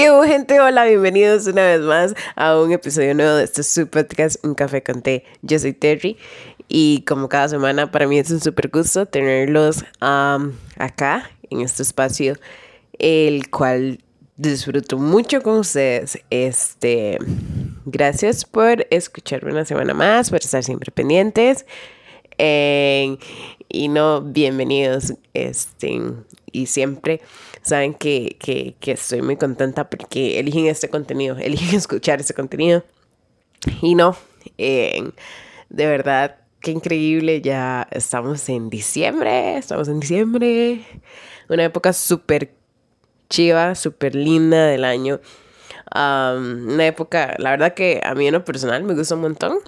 ¿Qué gente? Hola, bienvenidos una vez más a un episodio nuevo de este su podcast, Un Café con Té. Yo soy Terry y como cada semana para mí es un súper gusto tenerlos acá en este espacio, el cual disfruto mucho con ustedes. Este, gracias por escucharme una semana más, por estar siempre pendientes. y no, bienvenidos. Este, y siempre saben que, que, que estoy muy contenta porque eligen este contenido, eligen escuchar este contenido. Y no, de verdad, qué increíble, ya estamos en diciembre, estamos en diciembre, una época súper chiva, súper linda del año. una época, la verdad que a mí en lo personal me gusta un montón.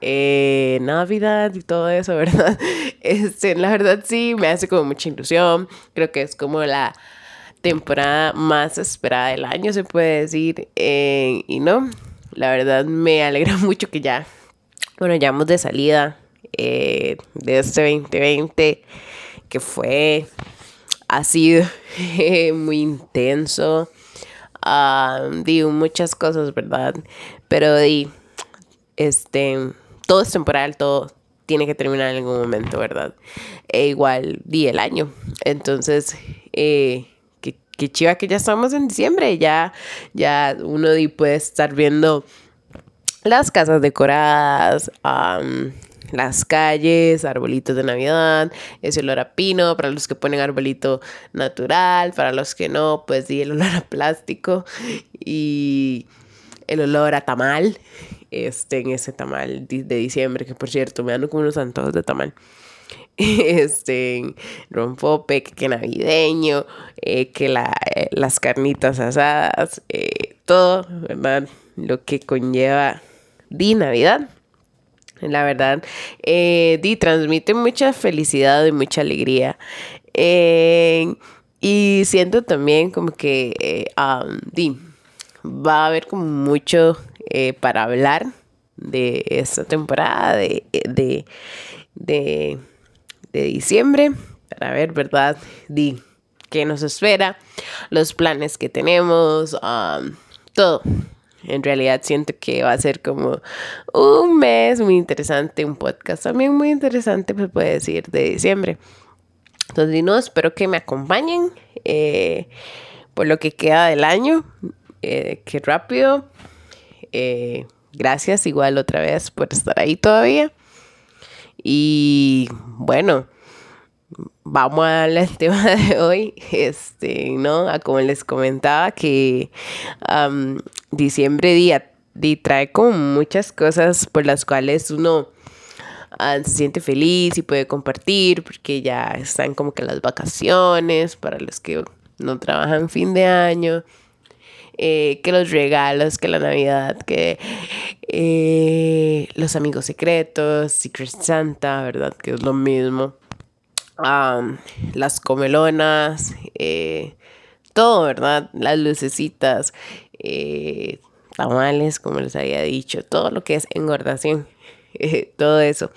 Eh, Navidad y todo eso, ¿verdad? Este, la verdad sí, me hace como mucha ilusión. Creo que es como la temporada más esperada del año, se puede decir. Eh, y no, la verdad me alegra mucho que ya, bueno, ya vamos de salida eh, de este 2020, que fue, ha sido muy intenso. Uh, di muchas cosas, ¿verdad? Pero di, este, todo es temporal, todo tiene que terminar en algún momento, ¿verdad? E igual di el año. Entonces, eh, qué, chiva que ya estamos en diciembre, ya, ya uno puede estar viendo las casas decoradas, las calles, arbolitos de Navidad, ese olor a pino, para los que ponen arbolito natural, para los que no, pues di el olor a plástico y el olor a tamal este, en ese tamal de diciembre, que por cierto me dan como unos antojos de tamal. Este, rompope, que, navideño, eh, que la, eh, las carnitas asadas, eh, todo, ¿verdad? Lo que conlleva di Navidad. La verdad, di transmite mucha felicidad y mucha alegría. y siento también como que di, va a haber como mucho eh, para hablar de esta temporada de, de, de, diciembre, para ver, ¿verdad? De qué nos espera, los planes que tenemos, um, todo. En realidad siento que va a ser como un mes muy interesante, un podcast también muy interesante, pues puede decir, de diciembre. Entonces, no, espero que me acompañen eh, por lo que queda del año. Eh, qué rápido. Eh, gracias igual otra vez por estar ahí todavía. Y bueno, vamos al tema de hoy. Este, ¿no? Como les comentaba que diciembre día trae como muchas cosas por las cuales uno ah, se siente feliz y puede compartir porque ya están como que las vacaciones para los que no trabajan fin de año eh, que los regalos, que la Navidad, que eh, los amigos secretos, Secret Santa, ¿verdad? Que es lo mismo. las comelonas, eh, todo, ¿verdad? Las lucecitas, tamales, como les había dicho, todo lo que es engordación, todo eso.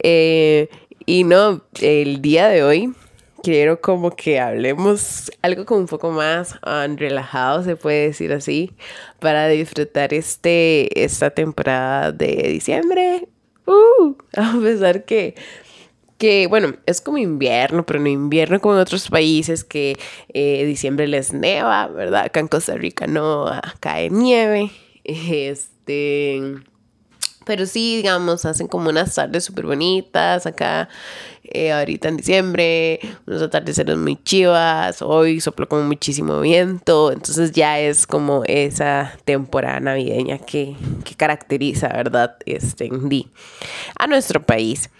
y no, el día de hoy quiero como que hablemos algo como un poco más um, relajado, se puede decir así, para disfrutar este, esta temporada de diciembre. Uh, a pesar que, que, bueno, es como invierno, pero no invierno como en otros países que eh, diciembre les neva, ¿verdad? Acá en Costa Rica no cae nieve. Este pero sí, digamos, hacen como unas tardes súper bonitas acá, eh, ahorita en diciembre, unos atardeceres muy chivas, hoy sopló como muchísimo viento, entonces ya es como esa temporada navideña que, que caracteriza, ¿verdad? Este, a nuestro país.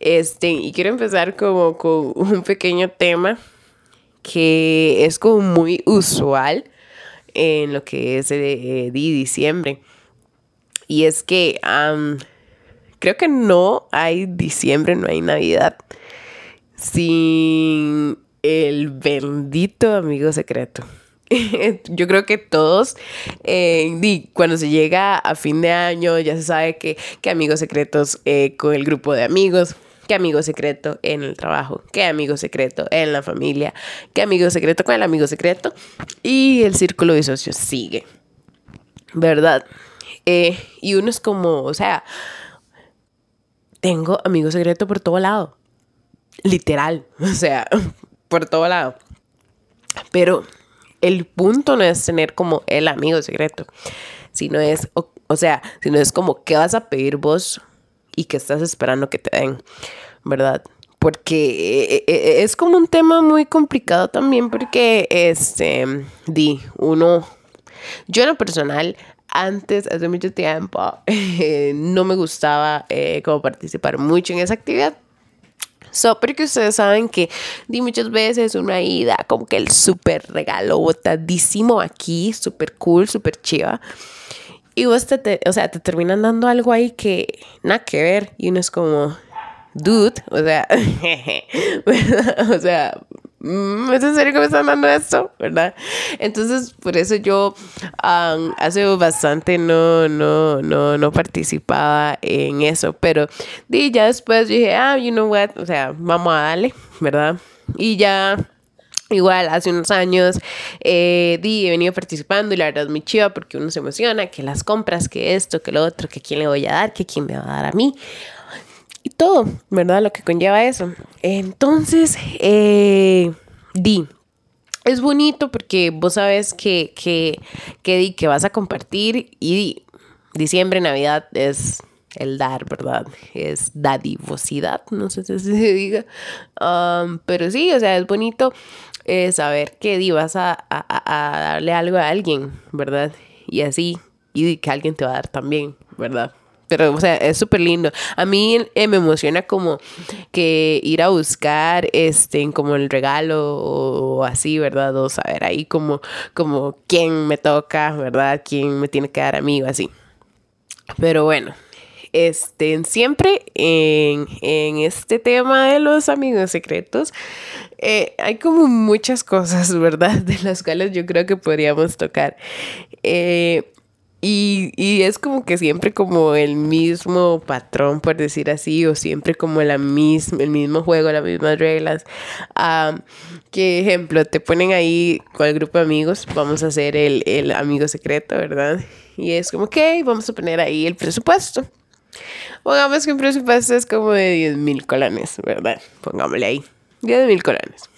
Este, y quiero empezar como con un pequeño tema que es como muy usual en lo que es de, diciembre y es que creo que no hay diciembre, no hay Navidad sin el bendito amigo secreto. Yo creo que todos, eh, cuando se llega a fin de año, ya se sabe que, amigos secretos eh, con el grupo de amigos, qué amigo secreto en el trabajo, qué amigo secreto en la familia, qué amigo secreto con el amigo secreto. Y el círculo de socios sigue, ¿verdad? Eh, y uno es como, o sea, tengo amigo secreto por todo lado. Literal, o sea, por todo lado. Pero el punto no es tener como el amigo secreto, sino es, o, o sea, sino es como, ¿qué vas a pedir vos y qué estás esperando que te den? ¿Verdad? porque eh, eh, es como un tema muy complicado también porque este di uno yo en lo personal antes hace mucho tiempo no me gustaba eh, como participar mucho en esa actividad So, porque ustedes saben que di muchas veces una ida como que el súper regalo botadísimo aquí, súper cool, súper chiva. Y vos te, o sea, te terminan dando algo ahí que nada que ver. Y uno es como, dude, o sea, o sea, ¿es en serio que me están dando esto? ¿Verdad? Entonces, por eso yo hace bastante no, no, no, no participaba en eso, pero di, ya después dije, ah, you know what, o sea, vamos a darle, ¿verdad? Y ya Igual, hace unos años eh, di, he venido participando y la verdad es muy chiva porque uno se emociona, que las compras, que esto, que lo otro, que quién le voy a dar, que quién me va a dar a mí y todo, ¿verdad? Lo que conlleva eso. Entonces, eh, di, es bonito porque vos sabes que, que, que, di, que vas a compartir y di, diciembre, Navidad es el dar, ¿verdad? Es dadivosidad, no sé si se diga. Um, pero sí, o sea, es bonito eh, saber que di, vas a, a, a, darle algo a alguien, ¿verdad? Y así, y que alguien te va a dar también, ¿verdad? Pero, o sea, es súper lindo. A mí eh, me emociona como que ir a buscar, este, como el regalo o así, ¿verdad? O saber ahí como, como quién me toca, ¿verdad? Quién me tiene que dar a mí o así. Pero bueno, este, siempre en, en, este tema de los amigos secretos, eh, hay como muchas cosas, ¿verdad? De las cuales yo creo que podríamos tocar. Eh, y, y, es como que siempre como el mismo patrón, por decir así, o siempre como la misma, el mismo juego, las mismas reglas. Um, que ejemplo, te ponen ahí con el grupo de amigos, vamos a hacer el, el amigo secreto, ¿verdad? Y es como, ok, vamos a poner ahí el presupuesto. Pongamos que un presupuesto es como de 10 mil colones, ¿verdad? Pongámosle ahí, 10 mil colones.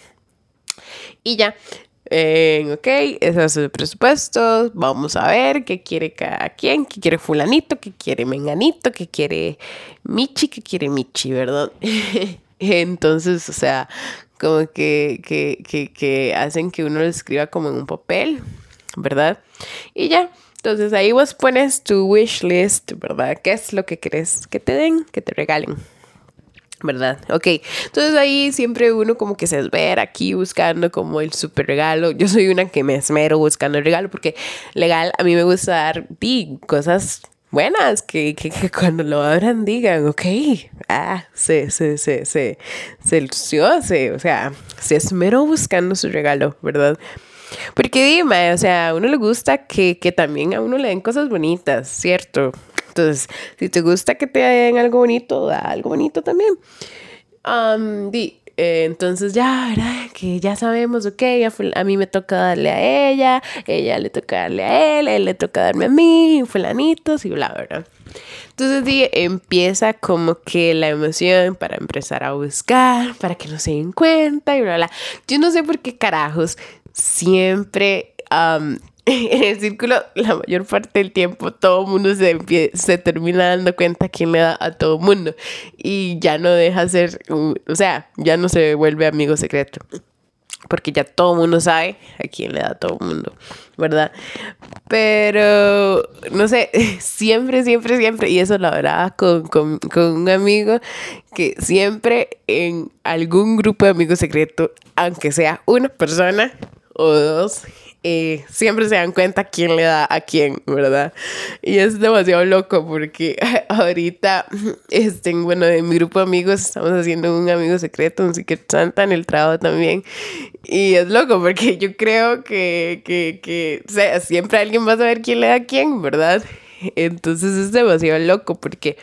Y ya, eh, ok, ese es el presupuesto. Vamos a ver qué quiere cada quien, qué quiere fulanito, qué quiere menganito, qué quiere Michi, qué quiere Michi, ¿verdad? Entonces, o sea, como que, que, que, que hacen que uno lo escriba como en un papel, ¿verdad? Y ya, entonces ahí vos pones tu wish list, ¿verdad? ¿Qué es lo que querés que te den, que te regalen? ¿Verdad? Ok, entonces ahí siempre uno como que se esmera aquí buscando como el super regalo. Yo soy una que me esmero buscando el regalo porque legal a mí me gusta dar di, cosas buenas que, que, cuando lo abran digan, ok, ah, se, se, se, se, se lució, se, o sea, se esmeró buscando su regalo, ¿verdad? Porque dime, o sea, a uno le gusta que, que también a uno le den cosas bonitas, ¿cierto? Entonces, si te gusta que te den algo bonito, da algo bonito también. di, eh, entonces ya, ¿verdad? Que ya sabemos, ok, a, mí me toca darle a ella, ella le toca darle a él, él le toca darme a mí, fulanitos y bla, ¿verdad? Entonces di, empieza como que la emoción para empezar a buscar, para que no se den cuenta y bla, bla. Yo no sé por qué carajos siempre en el círculo, la mayor parte del tiempo, todo el mundo se, se termina dando cuenta quién le da a todo el mundo. Y ya no deja ser, o sea, ya no se vuelve amigo secreto. Porque ya todo el mundo sabe a quién le da a todo el mundo, ¿verdad? Pero, no sé, siempre, siempre, siempre, y eso lo hablaba con, con, con un amigo, que siempre en algún grupo de amigos secretos, aunque sea una persona o dos, eh, siempre se dan cuenta quién le da a quién, ¿verdad? Y es demasiado loco porque ahorita, este, bueno, en mi grupo de amigos estamos haciendo un amigo secreto, un Secret Santa en el trabajo también. Y es loco porque yo creo que, que, que o sea, siempre alguien va a saber quién le da a quién, ¿verdad? Entonces es demasiado loco porque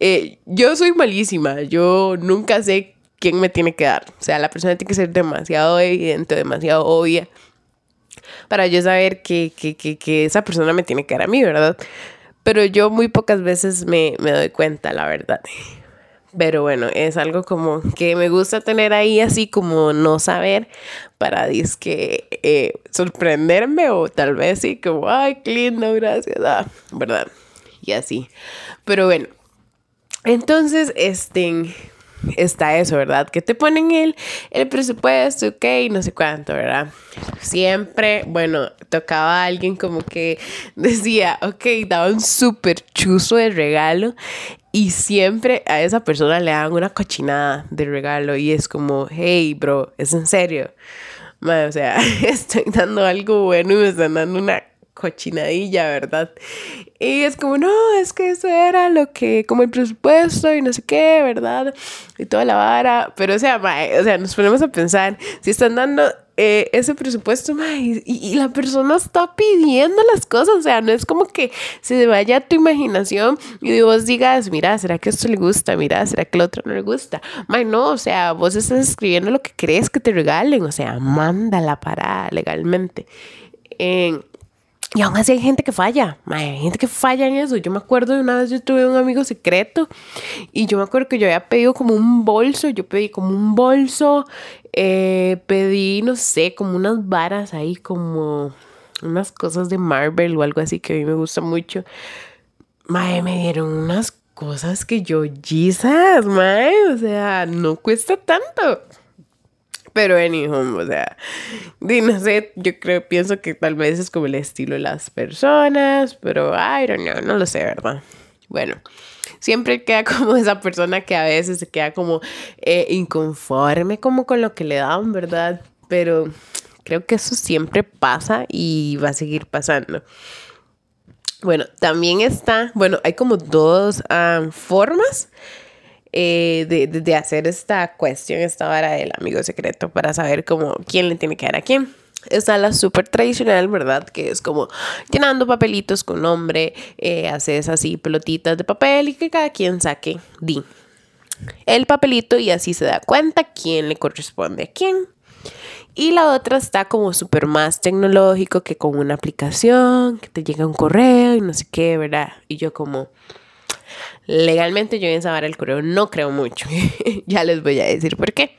eh, yo soy malísima, yo nunca sé quién me tiene que dar. O sea, la persona tiene que ser demasiado evidente, demasiado obvia para yo saber que, que, que, que esa persona me tiene que dar a mí, ¿verdad? Pero yo muy pocas veces me, me doy cuenta, la verdad. Pero bueno, es algo como que me gusta tener ahí así como no saber para disque eh, sorprenderme o tal vez sí como, ay, qué lindo, gracias, ah, ¿verdad? Y así. Pero bueno, entonces, este, está eso, ¿verdad? Que te ponen el, el presupuesto, ok, no sé cuánto, ¿verdad? Siempre, bueno, tocaba a alguien como que decía, ok, daba un súper chuzo de regalo y siempre a esa persona le dan una cochinada de regalo y es como, hey, bro, es en serio. o sea, estoy dando algo bueno y me están dando una cochinadilla, ¿verdad? Y es como, no, es que eso era lo que, como el presupuesto y no sé qué, ¿verdad? Y toda la vara. Pero, o sea, o sea, nos ponemos a pensar, si están dando eh, ese presupuesto, y, la persona está pidiendo las cosas, o sea, no es como que se vaya a tu imaginación y vos digas, mira, ¿será que esto le gusta? Mira, ¿será que el otro no le gusta? May, no, o sea, vos estás escribiendo lo que crees que te regalen, o sea, mándala para legalmente. En y aún así hay gente que falla, hay gente que falla en eso. Yo me acuerdo de una vez yo tuve un amigo secreto y yo me acuerdo que yo había pedido como un bolso, yo pedí como un bolso, eh, pedí, no sé, como unas varas ahí, como unas cosas de Marvel o algo así que a mí me gusta mucho. Mae, me dieron unas cosas que yo, Jesus, mae, o sea, no cuesta tanto. Pero anyhow, o sea, no sé, yo creo, pienso que tal vez es como el estilo de las personas, pero I don't know, no lo sé, ¿verdad? Bueno, siempre queda como esa persona que a veces se queda como eh, inconforme como con lo que le dan, ¿verdad? Pero creo que eso siempre pasa y va a seguir pasando. Bueno, también está, bueno, hay como dos ah, formas eh, de, de, hacer esta cuestión, esta vara del amigo secreto para saber cómo, quién le tiene que dar a quién. Está la súper tradicional, ¿verdad? Que es como llenando papelitos con nombre, eh, haces así pelotitas de papel y que cada quien saque di el papelito y así se da cuenta quién le corresponde a quién. Y la otra está como súper más tecnológico que con una aplicación, que te llega un correo y no sé qué, ¿verdad? Y yo como, Legalmente yo en saber el correo no creo mucho. ya les voy a decir por qué.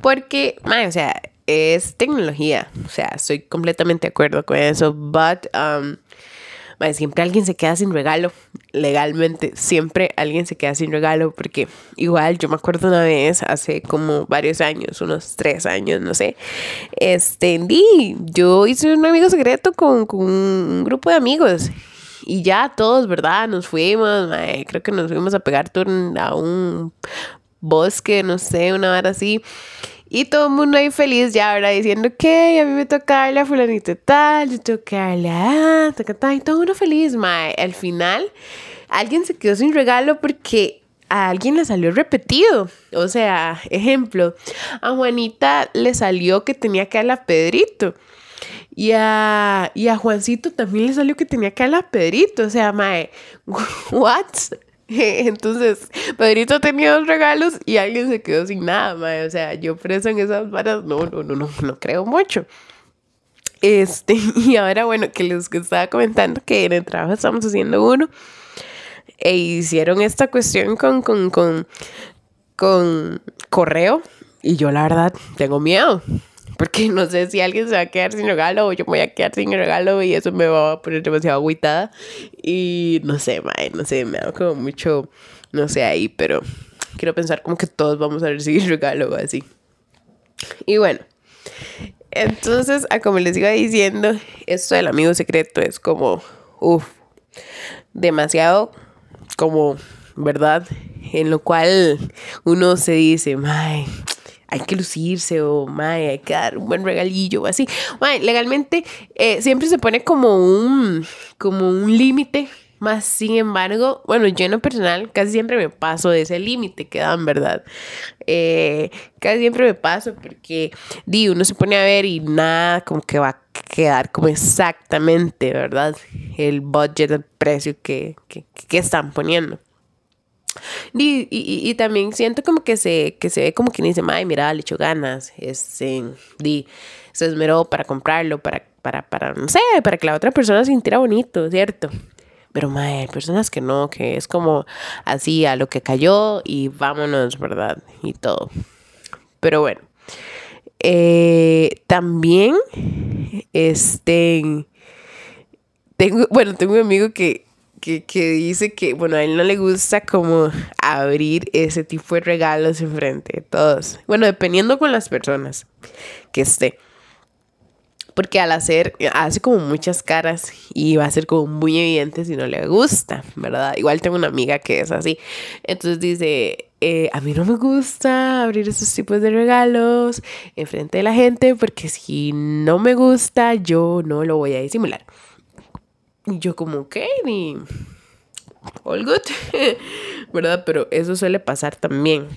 Porque, o sea, es tecnología. O sea, estoy completamente de acuerdo con eso. But, um, siempre alguien se queda sin regalo. Legalmente, siempre alguien se queda sin regalo. Porque igual yo me acuerdo una vez, hace como varios años, unos tres años, no sé. Este, yo hice un amigo secreto con, con un grupo de amigos. Y ya todos, ¿verdad? Nos fuimos, creo que nos fuimos a pegar a un bosque, no sé, una hora así. Y todo el mundo ahí feliz ya, ¿verdad? Diciendo que a mí me toca darle a fulanito tal, yo tengo que darle a... y todo mundo feliz, mae. Al final, alguien se quedó sin regalo porque a alguien le salió repetido. O sea, ejemplo, a Juanita le salió que tenía que darle a Pedrito. Y a, y a Juancito también le salió que tenía que a Pedrito. O sea, mae, ¿what? Entonces, Pedrito tenía dos regalos y alguien se quedó sin nada, mae. O sea, yo preso en esas varas, no, no, no, no, no creo mucho. Este, y ahora, bueno, que les estaba comentando que en el trabajo estamos haciendo uno e hicieron esta cuestión con, con, con, con correo y yo la verdad tengo miedo porque no sé si alguien se va a quedar sin regalo o yo me voy a quedar sin regalo y eso me va a poner demasiado agüitada. Y no sé, mae, no sé, me da como mucho, no sé, ahí, pero quiero pensar como que todos vamos a recibir regalo o así. Y bueno, entonces, a como les iba diciendo, esto del amigo secreto es como, uff, demasiado como, ¿verdad? En lo cual uno se dice, mae hay que lucirse o mae, hay que dar un buen regalillo o así. legalmente eh, siempre se pone como un, como un límite Más sin embargo, bueno, yo en lo personal casi siempre me paso de ese límite que dan, ¿verdad? Eh, casi siempre me paso porque, di, uno se pone a ver y nada como que va a quedar como exactamente, ¿verdad? El budget, el precio que, que, que están poniendo. Y, y, y, también siento como que se, que se ve como quien dice, ay, mira, le echo ganas, este, di, se esmeró para comprarlo, para, para, para, no sé, para que la otra persona se sintiera bonito, ¿cierto? Pero, mae, hay personas que no, que es como así a lo que cayó y vámonos, ¿verdad? Y todo. Pero bueno. Eh, también, este, tengo, bueno, tengo un amigo que, que, que, dice que, bueno, a él no le gusta como abrir ese tipo de regalos enfrente de todos. Bueno, dependiendo con las personas que esté porque al hacer, hace como muchas caras y va a ser como muy evidente si no le gusta, ¿verdad? Igual tengo una amiga que es así. Entonces dice, eh, a mí no me gusta abrir esos tipos de regalos en frente de la gente porque si no me gusta, yo no lo voy a disimular. Y yo como, ok, ni... All good, ¿verdad? Pero eso suele pasar también.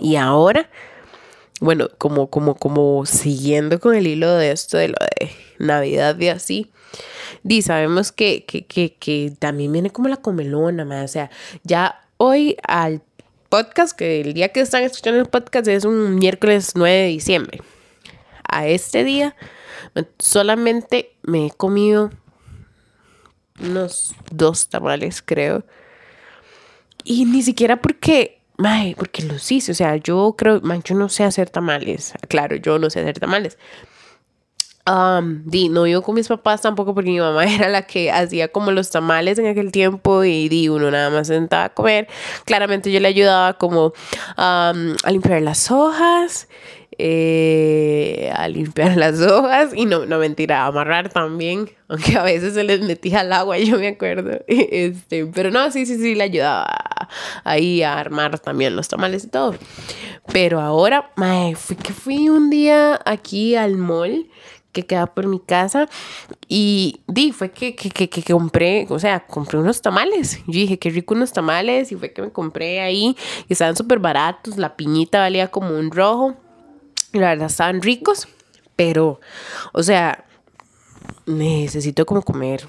Y ahora bueno, como, como, como siguiendo con el hilo de esto, de lo de Navidad y así, di, sabemos que, que, que, que también viene como la comelona, o sea, ya hoy al podcast, que el día que están escuchando el podcast es un miércoles 9 de diciembre. A este día solamente me he comido unos dos tamales, creo. Y ni siquiera porque Mae, porque los hice, o sea, yo creo, man, yo no sé hacer tamales. Claro, yo no sé hacer tamales. Um, di, no vivo con mis papás tampoco porque mi mamá era la que hacía como los tamales en aquel tiempo y di, uno nada más sentaba a comer. Claramente yo le ayudaba como a limpiar las hojas eh, a limpiar las hojas y no, no mentira, a amarrar también, aunque a veces se les metía al agua, yo me acuerdo. Este, pero no, sí, sí, sí, le ayudaba ahí a armar también los tamales y todo. Pero ahora, mae, que fui un día aquí al mall que queda por mi casa y di, fue que, que, que, que, compré, o sea, compré unos tamales. Yo dije, qué rico unos tamales y fue que me compré ahí y estaban súper baratos, la piñita valía como un rojo la verdad estaban ricos, pero, o sea, necesito como comer.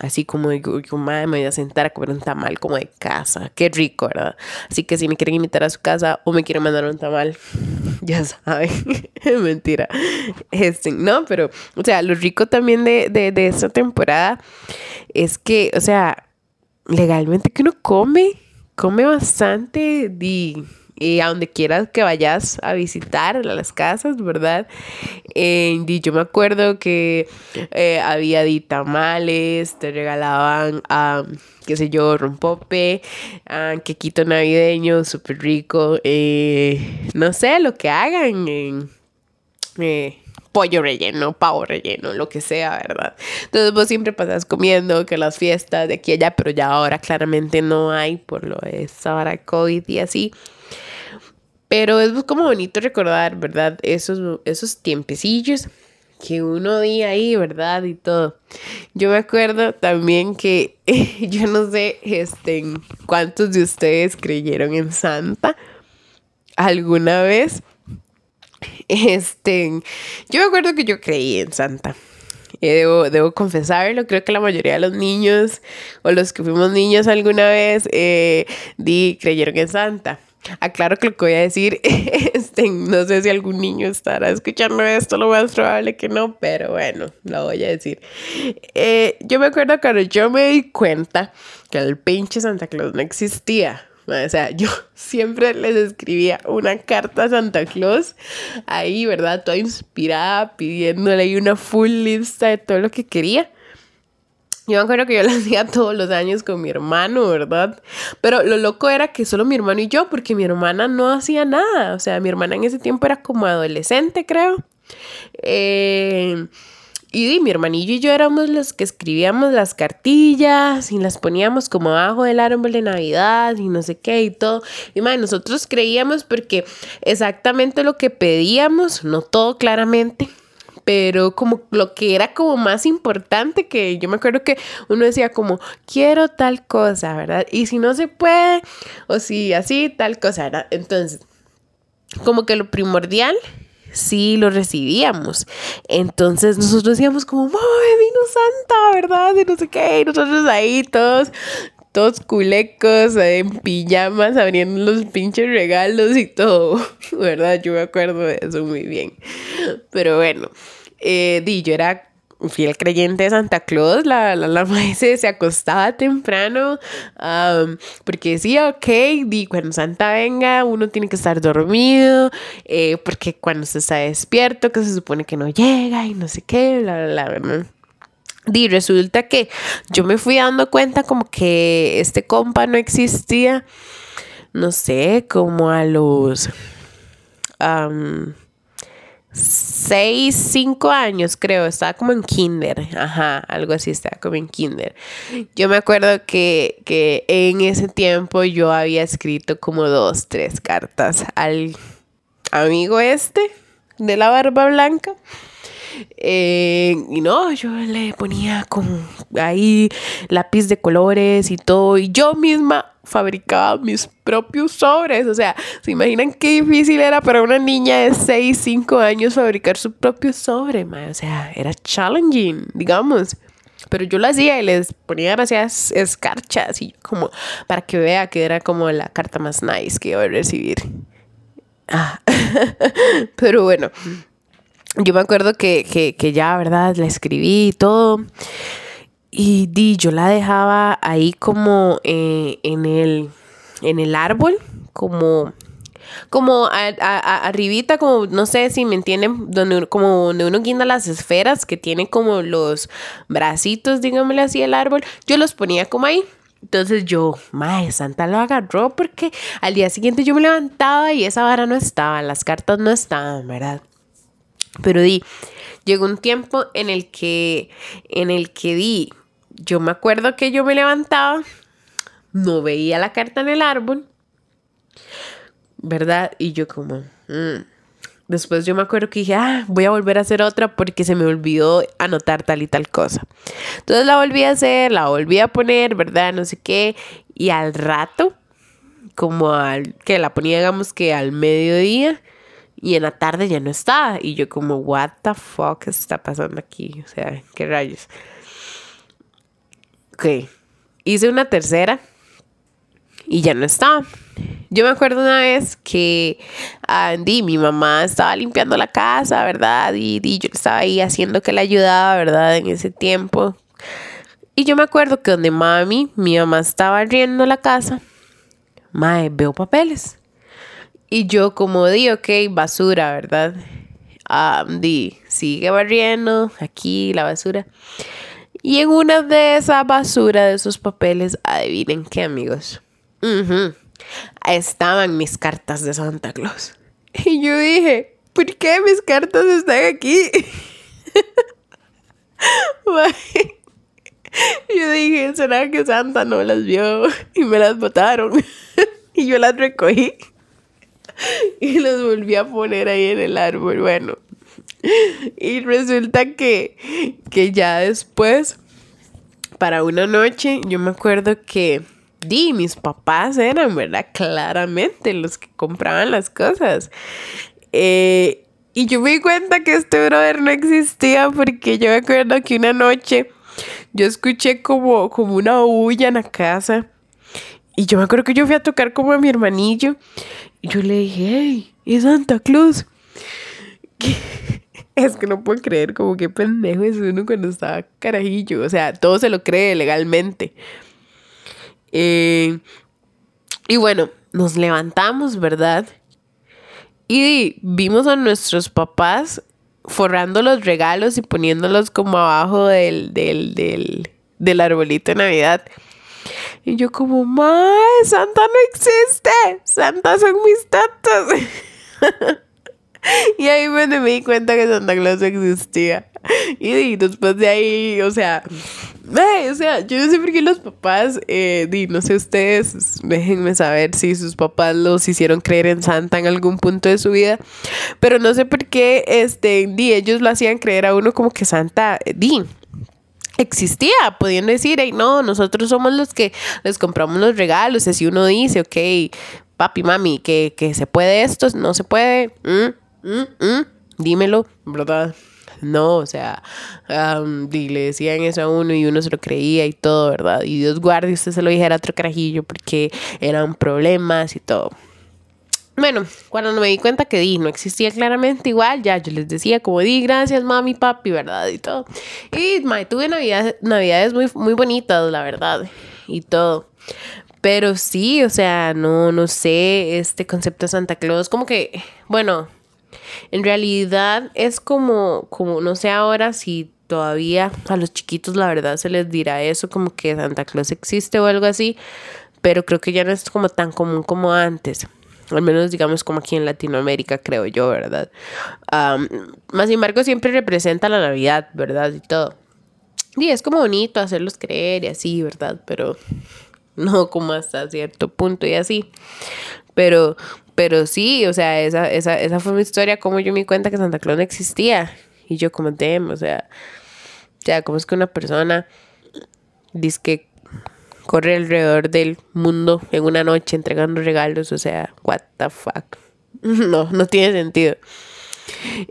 Así como digo, madre, me voy a sentar a comer un tamal como de casa. Qué rico, ¿verdad? Así que si me quieren invitar a su casa o me quieren mandar un tamal, ya saben. Mentira. Este, no, pero, o sea, lo rico también de, de, de esta temporada es que, o sea, legalmente que uno come, come bastante. de y a donde quieras que vayas a visitar las casas, ¿verdad? Eh, y yo me acuerdo que eh, había di tamales, te regalaban, qué sé yo, rompope, quequito navideño, súper rico, eh, no sé, lo que hagan. pollo relleno, pavo relleno, lo que sea, ¿verdad? Entonces vos siempre pasas comiendo que las fiestas de aquí allá, pero ya ahora claramente no hay por lo de hora COVID y así. Pero es como bonito recordar, ¿verdad? Esos, esos tiempecillos que uno día ahí, ¿verdad? Y todo. Yo me acuerdo también que yo no sé este, cuántos de ustedes creyeron en Santa alguna vez. Este, yo me acuerdo que yo creí en Santa. Eh, debo, debo, confesarlo, creo que la mayoría de los niños o los que fuimos niños alguna vez eh, di, creyeron en Santa. Aclaro que lo que voy a decir, este, no sé si algún niño estará escuchando esto, lo más probable que no, pero bueno, lo voy a decir. Eh, yo me acuerdo cuando yo me di cuenta que el pinche Santa Claus no existía. O sea, yo siempre les escribía una carta a Santa Claus ahí, ¿verdad? Toda inspirada, pidiéndole ahí una full lista de todo lo que quería. Yo me acuerdo que yo lo hacía todos los años con mi hermano, ¿verdad? Pero lo loco era que solo mi hermano y yo, porque mi hermana no hacía nada. O sea, mi hermana en ese tiempo era como adolescente, creo. Eh, y mi hermanillo y yo éramos los que escribíamos las cartillas y las poníamos como abajo del árbol de Navidad y no sé qué y todo. Y madre, nosotros creíamos porque exactamente lo que pedíamos, no todo claramente, pero como lo que era como más importante que yo me acuerdo que uno decía como quiero tal cosa, ¿verdad? Y si no se puede o si así tal cosa, ¿verdad? Entonces, como que lo primordial sí lo recibíamos. Entonces nosotros decíamos como, ¡Ay, vino Santa! ¿Verdad? Y no sé qué. Y nosotros ahí todos, todos culecos, en pijamas, abriendo los pinches regalos y todo. ¿Verdad? Yo me acuerdo de eso muy bien. Pero bueno, eh, di, yo era fiel creyente de Santa Claus, la, la, la maestra se acostaba temprano porque decía, ok, di, cuando Santa venga uno tiene que estar dormido, eh, porque cuando se está despierto, que se supone que no llega y no sé qué, bla, bla, bla. Di, resulta que yo me fui dando cuenta como que este compa no existía, no sé, como a los... 6, 5 años, creo. Estaba como en kinder. Ajá, algo así, estaba como en kinder. Yo me acuerdo que, que en ese tiempo yo había escrito como dos, tres cartas al amigo este de la barba blanca. Eh, y no, yo le ponía con ahí lápiz de colores y todo. Y yo misma fabricaba mis propios sobres. O sea, ¿se imaginan qué difícil era para una niña de 6, 5 años fabricar su propio sobre? O sea, era challenging, digamos. Pero yo lo hacía y les ponía demasiadas escarchas y como para que vea que era como la carta más nice que iba a recibir. Ah. Pero bueno, yo me acuerdo que, que, que ya, ¿verdad? La escribí y todo. Y di, yo la dejaba ahí como eh, en, el, en el árbol, como, como arribita, como, no sé si me entienden, donde, como donde uno guinda las esferas, que tiene como los bracitos, digámosle así, el árbol. Yo los ponía como ahí. Entonces yo, mae, Santa lo agarró porque al día siguiente yo me levantaba y esa vara no estaba, las cartas no estaban, ¿verdad? Pero di, llegó un tiempo en el que, en el que di, yo me acuerdo que yo me levantaba, no veía la carta en el árbol, ¿verdad? Y yo como, mm". después yo me acuerdo que dije, ah, voy a volver a hacer otra porque se me olvidó anotar tal y tal cosa. Entonces la volví a hacer, la volví a poner, ¿verdad? No sé qué. Y al rato, como al que la ponía, digamos que al mediodía, y en la tarde ya no estaba. Y yo como, what the fuck está pasando aquí? O sea, ¿qué rayos? Ok, hice una tercera y ya no estaba. Yo me acuerdo una vez que Andy, mi mamá estaba limpiando la casa, ¿verdad? Y, y, yo estaba ahí haciendo que le ayudaba, ¿verdad? En ese tiempo. Y yo me acuerdo que donde mami, mi mamá estaba riendo la casa, mae, veo papeles. Y yo como di, ok, basura, ¿verdad? Andy, sigue barriendo aquí la basura. Y en una de esas basura de esos papeles, adivinen qué, amigos. Estaban mis cartas de Santa Claus. Y yo dije, ¿por qué mis cartas están aquí? yo dije, ¿será que Santa no las vio y me las botaron? y yo las recogí y las volví a poner ahí en el árbol. Bueno, y resulta que, que ya después, para una noche, yo me acuerdo que di, mis papás eran, ¿verdad? Claramente los que compraban las cosas. Eh, y yo me di cuenta que este brother no existía porque yo me acuerdo que una noche yo escuché como, como una bulla en la casa. Y yo me acuerdo que yo fui a tocar como a mi hermanillo. Y yo le dije, hey, es Santa Claus. Es que no puedo creer como qué pendejo es uno cuando está carajillo. O sea, todo se lo cree legalmente. Eh, y bueno, nos levantamos, ¿verdad? Y vimos a nuestros papás forrando los regalos y poniéndolos como abajo del, del, del, del arbolito de Navidad. Y yo como, ¡Mae, Santa no existe! Santa son mis tatas. y ahí me di cuenta que Santa Claus existía. y, después de ahí, o sea, o sea, yo no sé por qué los papás, eh, no sé ustedes, déjenme saber si sus papás los hicieron creer en Santa en algún punto de su vida, pero no sé por qué, este, di, ellos lo hacían creer a uno como que Santa, di, existía, podían decir, hey, no, nosotros somos los que les compramos los regalos, y así uno dice, ok, papi, mami, que, se puede esto, no se puede, mm, mm, mm, dímelo, ¿verdad? No, o sea, le decían eso a uno y uno se lo creía y todo, ¿verdad? Y Dios guarde, usted se lo dijera a otro carajillo porque eran problemas y todo. Bueno, cuando me di cuenta que di no existía claramente igual, ya yo les decía como di gracias mami, papi, ¿verdad? Y todo. Y tuve navidades muy, muy bonitas, la verdad, y todo. Pero sí, o sea, no, no sé, este concepto de Santa Claus, como que, bueno, en realidad es como, como, no sé ahora si todavía a los chiquitos la verdad se les dirá eso, como que Santa Claus existe o algo así, pero creo que ya no es como tan común como antes. Al menos digamos como aquí en Latinoamérica, creo yo, ¿verdad? más sin embargo, siempre representa la Navidad, ¿verdad? Y todo. Y es como bonito hacerlos creer y así, ¿verdad? Pero no como hasta cierto punto y así. Pero, pero sí, o sea, esa, esa, esa fue mi historia, como yo me di cuenta que Santa Claus no existía. Y yo como, o sea, o sea, como es que una persona dice que corre alrededor del mundo en una noche entregando regalos, o sea, what the fuck. No, no tiene sentido.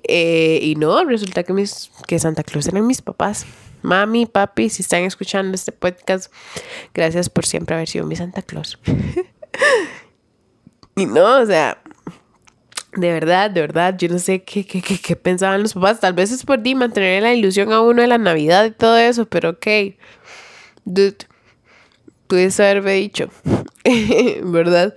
Eh, y no, resulta que, mis, que Santa Claus eran mis papás. Mami, papi, si están escuchando este podcast, gracias por siempre haber sido mi Santa Claus. Y no, o sea, de verdad, de verdad, yo no sé qué, qué, qué, pensaban los papás. Tal vez es por ti mantener la ilusión a uno de la Navidad y todo eso, pero ok. Dude, puedes haberme dicho, ¿verdad?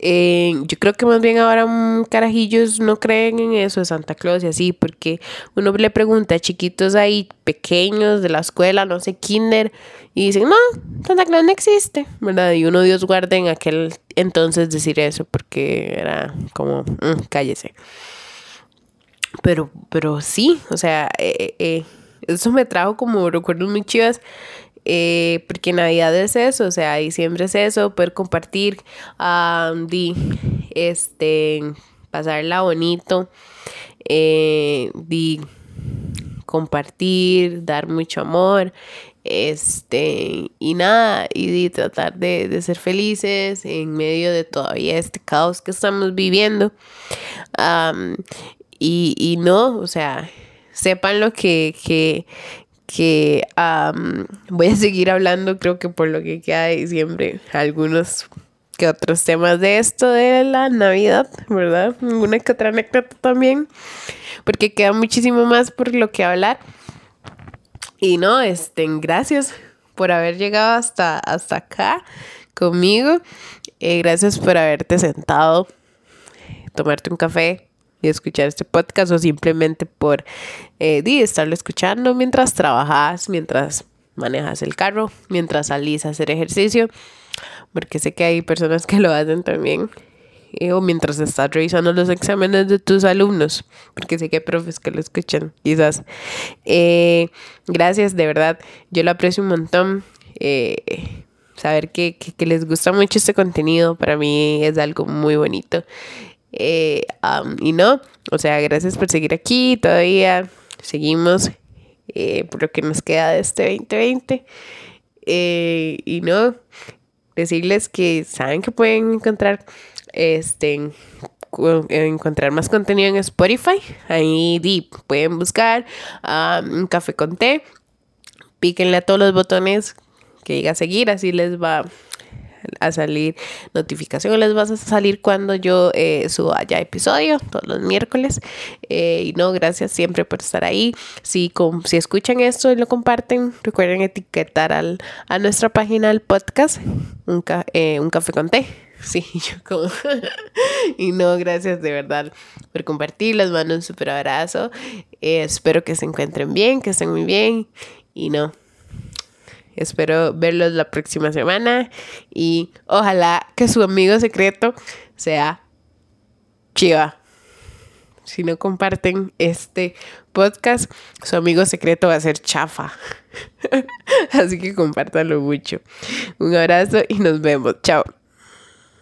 Eh, yo creo que más bien ahora carajillos no creen en eso de Santa Claus y así, porque uno le pregunta a chiquitos ahí pequeños de la escuela, no sé, kinder, y dicen, no, Santa Claus no existe, ¿verdad? Y uno Dios guarde en aquel entonces decir eso, porque era como, mm, cállese. Pero, pero sí, o sea, eh, eh, eso me trajo como recuerdos muy chivas eh, porque Navidad es eso, o sea, diciembre es eso, poder compartir, di, este, pasarla bonito, eh, di, compartir, dar mucho amor, este, y nada, y di, tratar de, ser felices en medio de todavía este caos que estamos viviendo. y, y no, o sea, sepan lo que, que, que voy a seguir hablando, creo que por lo que queda de diciembre, algunos que otros temas de esto de la Navidad, ¿verdad? Una que otra anécdota también, porque queda muchísimo más por lo que hablar. Y no, estén gracias por haber llegado hasta, hasta acá conmigo. Eh, gracias por haberte sentado, tomarte un café, y escuchar este podcast o simplemente por eh, estarlo escuchando mientras trabajas, mientras manejas el carro, mientras salís a hacer ejercicio, porque sé que hay personas que lo hacen también. Eh, o mientras estás revisando los exámenes de tus alumnos, porque sé que hay profes que lo escuchan, quizás. Eh, gracias, de verdad, yo lo aprecio un montón. Eh, saber que, que, les gusta mucho este contenido para mí es algo muy bonito. Eh, y no, o sea, gracias por seguir aquí. Todavía seguimos eh, por lo que nos queda de este 2020. Eh, y no, decirles que saben que pueden encontrar este encontrar más contenido en Spotify. Ahí pueden buscar un café con té. Píquenle a todos los botones que diga seguir, así les va a salir notificación, les va a salir cuando yo eh, suba ya episodio, todos los miércoles. Eh, y no, gracias siempre por estar ahí. Si, si escuchan esto y lo comparten, recuerden etiquetar al, a nuestra página del podcast, un, eh, un café con té. Sí, yo como... y no, gracias de verdad por compartir. Les mando un super abrazo. espero que se encuentren bien, que estén muy bien. Y no, Espero verlos la próxima semana y ojalá que su amigo secreto sea Chiva. si no comparten este podcast, su amigo secreto va a ser chafa. Así que compártanlo mucho. Un abrazo y nos vemos. Chao.